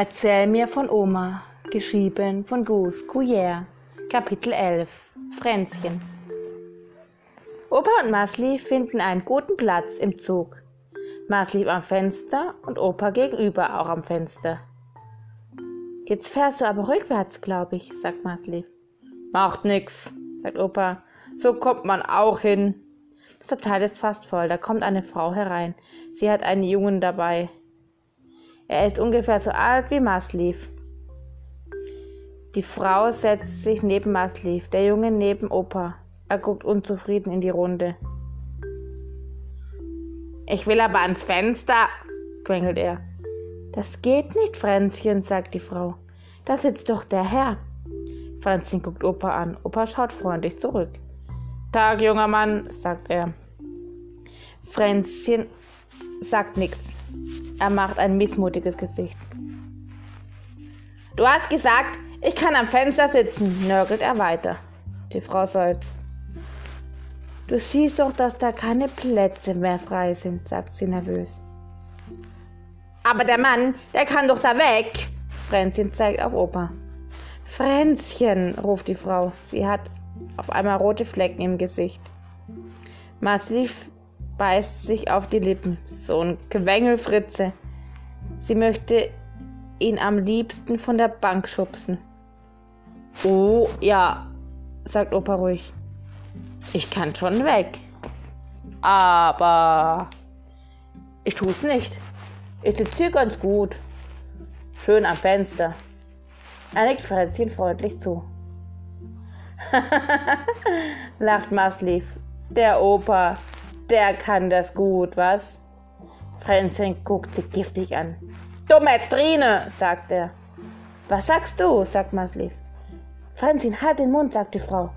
Erzähl mir von Oma, geschrieben von Gus Couillère, Kapitel 11, Fränzchen. Opa und Masli finden einen guten Platz im Zug. Masli am Fenster und Opa gegenüber auch am Fenster. Jetzt fährst du aber rückwärts, glaube ich, sagt Masli. Macht nix, sagt Opa. So kommt man auch hin. Das Abteil ist fast voll. Da kommt eine Frau herein. Sie hat einen Jungen dabei. Er ist ungefähr so alt wie Maslief. Die Frau setzt sich neben Maslief, der Junge neben Opa. Er guckt unzufrieden in die Runde. Ich will aber ans Fenster, quengelt er. Das geht nicht, Fränzchen, sagt die Frau. Da sitzt doch der Herr. Fränzchen guckt Opa an. Opa schaut freundlich zurück. Tag, junger Mann, sagt er. Fränzchen sagt nichts. Er macht ein missmutiges Gesicht. Du hast gesagt, ich kann am Fenster sitzen, nörgelt er weiter. Die Frau seufzt. Du siehst doch, dass da keine Plätze mehr frei sind, sagt sie nervös. Aber der Mann, der kann doch da weg. Fränzchen zeigt auf Opa. Fränzchen, ruft die Frau. Sie hat auf einmal rote Flecken im Gesicht. Massiv beißt sich auf die Lippen. So ein Quengelfritze. Sie möchte ihn am liebsten von der Bank schubsen. Oh, ja, sagt Opa ruhig. Ich kann schon weg. Aber ich tu's nicht. Ich sitze hier ganz gut. Schön am Fenster. Er nickt Fränzchen freundlich zu. lacht Maslief. Der Opa, der kann das gut, was? Fränzchen guckt sie giftig an. Dumme Trine, sagt er. Was sagst du? sagt Maslief. Fränzchen, halt den Mund, sagt die Frau.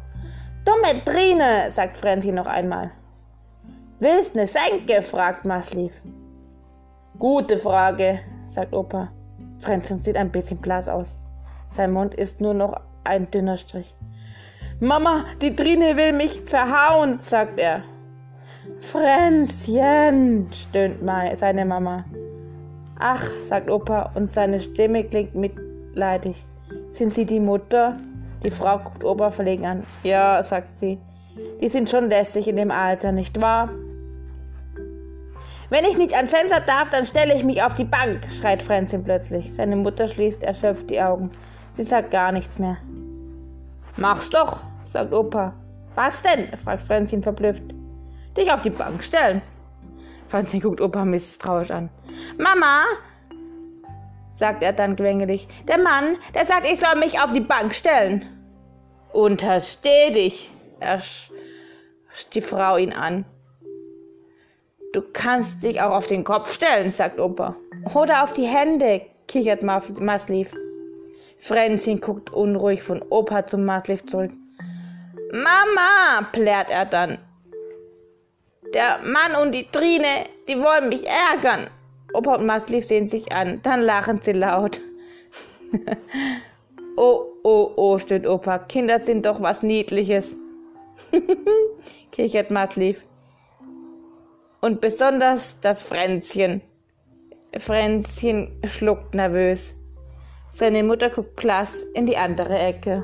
Dumme Trine, sagt Fränzchen noch einmal. Willst ne Senke? fragt Maslief. Gute Frage, sagt Opa. Fränzchen sieht ein bisschen blass aus. Sein Mund ist nur noch ein dünner Strich. Mama, die Trine will mich verhauen, sagt er. Fränzchen, stöhnt seine Mama. Ach, sagt Opa und seine Stimme klingt mitleidig. Sind Sie die Mutter? Die Frau guckt Opa verlegen an. Ja, sagt sie. Die sind schon lästig in dem Alter, nicht wahr? Wenn ich nicht ans Fenster darf, dann stelle ich mich auf die Bank, schreit Fränzchen plötzlich. Seine Mutter schließt erschöpft die Augen. Sie sagt gar nichts mehr. Mach's doch, sagt Opa. Was denn? fragt Fränzchen verblüfft dich auf die Bank stellen. Franzi guckt Opa misstrauisch an. Mama, sagt er dann quengelig, der Mann, der sagt, ich soll mich auf die Bank stellen. Untersteh dich, erscht die Frau ihn an. Du kannst dich auch auf den Kopf stellen, sagt Opa. Oder auf die Hände, kichert Maslief. Fränzchen guckt unruhig von Opa zum Maslief zurück. Mama, plärt er dann. Der Mann und die Trine, die wollen mich ärgern. Opa und Maslief sehen sich an, dann lachen sie laut. oh, oh, oh, stöhnt Opa, Kinder sind doch was Niedliches. kichert Maslief. Und besonders das Fränzchen. Fränzchen schluckt nervös. Seine Mutter guckt blass in die andere Ecke.